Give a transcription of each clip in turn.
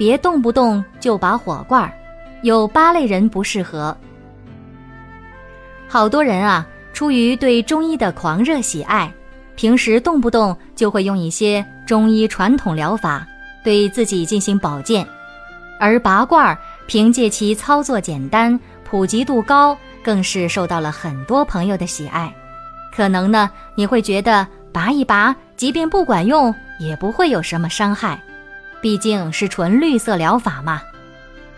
别动不动就拔火罐儿，有八类人不适合。好多人啊，出于对中医的狂热喜爱，平时动不动就会用一些中医传统疗法对自己进行保健，而拔罐儿凭借其操作简单、普及度高，更是受到了很多朋友的喜爱。可能呢，你会觉得拔一拔，即便不管用。也不会有什么伤害，毕竟是纯绿色疗法嘛。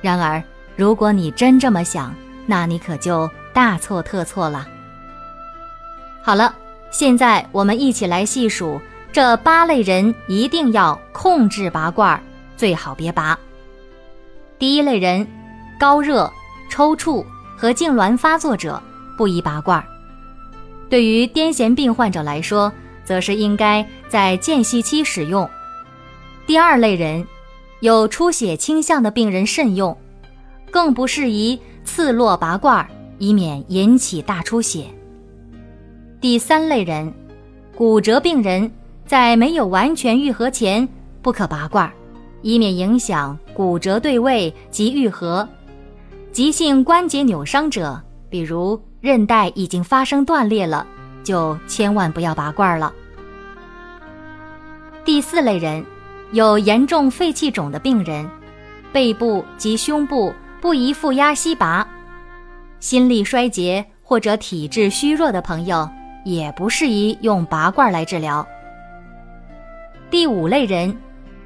然而，如果你真这么想，那你可就大错特错了。好了，现在我们一起来细数这八类人一定要控制拔罐，最好别拔。第一类人，高热、抽搐和痉挛发作者不宜拔罐。对于癫痫病患者来说，则是应该在间隙期使用。第二类人，有出血倾向的病人慎用，更不适宜刺络拔罐，以免引起大出血。第三类人，骨折病人在没有完全愈合前不可拔罐，以免影响骨折对位及愈合。急性关节扭伤者，比如韧带已经发生断裂了。就千万不要拔罐了。第四类人，有严重肺气肿的病人，背部及胸部不宜负压吸拔；心力衰竭或者体质虚弱的朋友，也不适宜用拔罐来治疗。第五类人，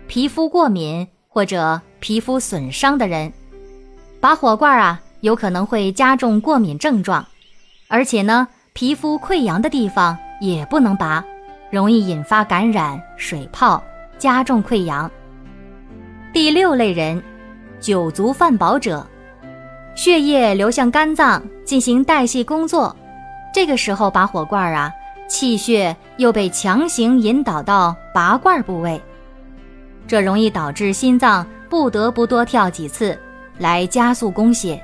皮肤过敏或者皮肤损伤的人，拔火罐啊，有可能会加重过敏症状，而且呢。皮肤溃疡的地方也不能拔，容易引发感染、水泡，加重溃疡。第六类人，酒足饭饱者，血液流向肝脏进行代谢工作，这个时候拔火罐啊，气血又被强行引导到拔罐部位，这容易导致心脏不得不多跳几次来加速供血，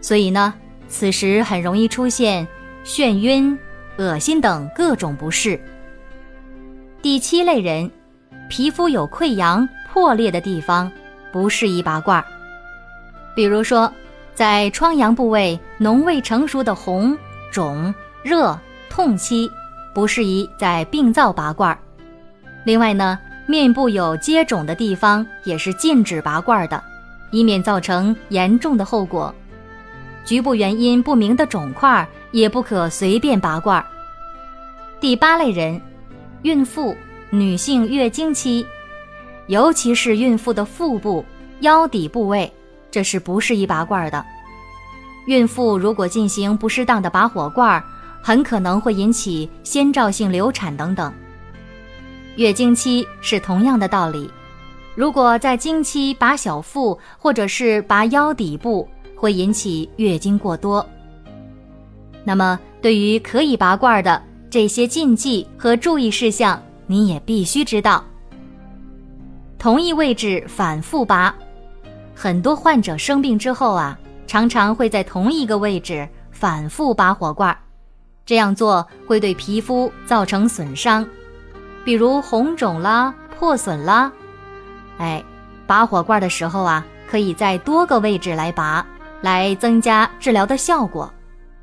所以呢，此时很容易出现。眩晕、恶心等各种不适。第七类人，皮肤有溃疡、破裂的地方不适宜拔罐儿，比如说在疮疡部位脓未成熟的红、肿、热、痛期，不适宜在病灶拔罐儿。另外呢，面部有疖肿的地方也是禁止拔罐儿的，以免造成严重的后果。局部原因不明的肿块也不可随便拔罐儿。第八类人，孕妇、女性月经期，尤其是孕妇的腹部、腰底部位，这是不适宜拔罐的。孕妇如果进行不适当的拔火罐，很可能会引起先兆性流产等等。月经期是同样的道理，如果在经期拔小腹或者是拔腰底部。会引起月经过多。那么，对于可以拔罐的这些禁忌和注意事项，你也必须知道。同一位置反复拔，很多患者生病之后啊，常常会在同一个位置反复拔火罐，这样做会对皮肤造成损伤，比如红肿啦、破损啦。哎，拔火罐的时候啊，可以在多个位置来拔。来增加治疗的效果。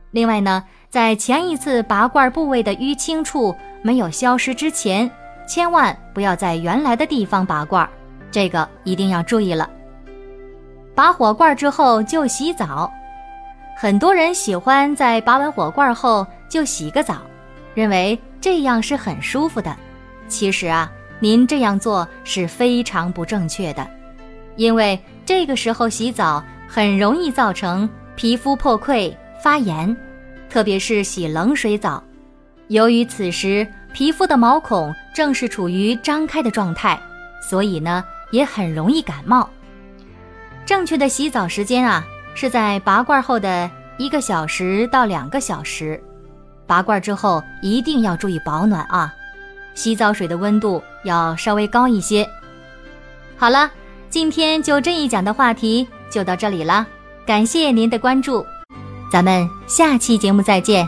另外呢，在前一次拔罐部位的淤青处没有消失之前，千万不要在原来的地方拔罐，这个一定要注意了。拔火罐之后就洗澡，很多人喜欢在拔完火罐后就洗个澡，认为这样是很舒服的。其实啊，您这样做是非常不正确的，因为这个时候洗澡。很容易造成皮肤破溃发炎，特别是洗冷水澡，由于此时皮肤的毛孔正是处于张开的状态，所以呢也很容易感冒，正确的洗澡时间啊，是在拔罐后的一个小时到两个小时。拔罐之后一定要注意保暖啊，洗澡水的温度要稍微高一些。好了，今天就这一讲的话题就到这里了，感谢您的关注，咱们下期节目再见。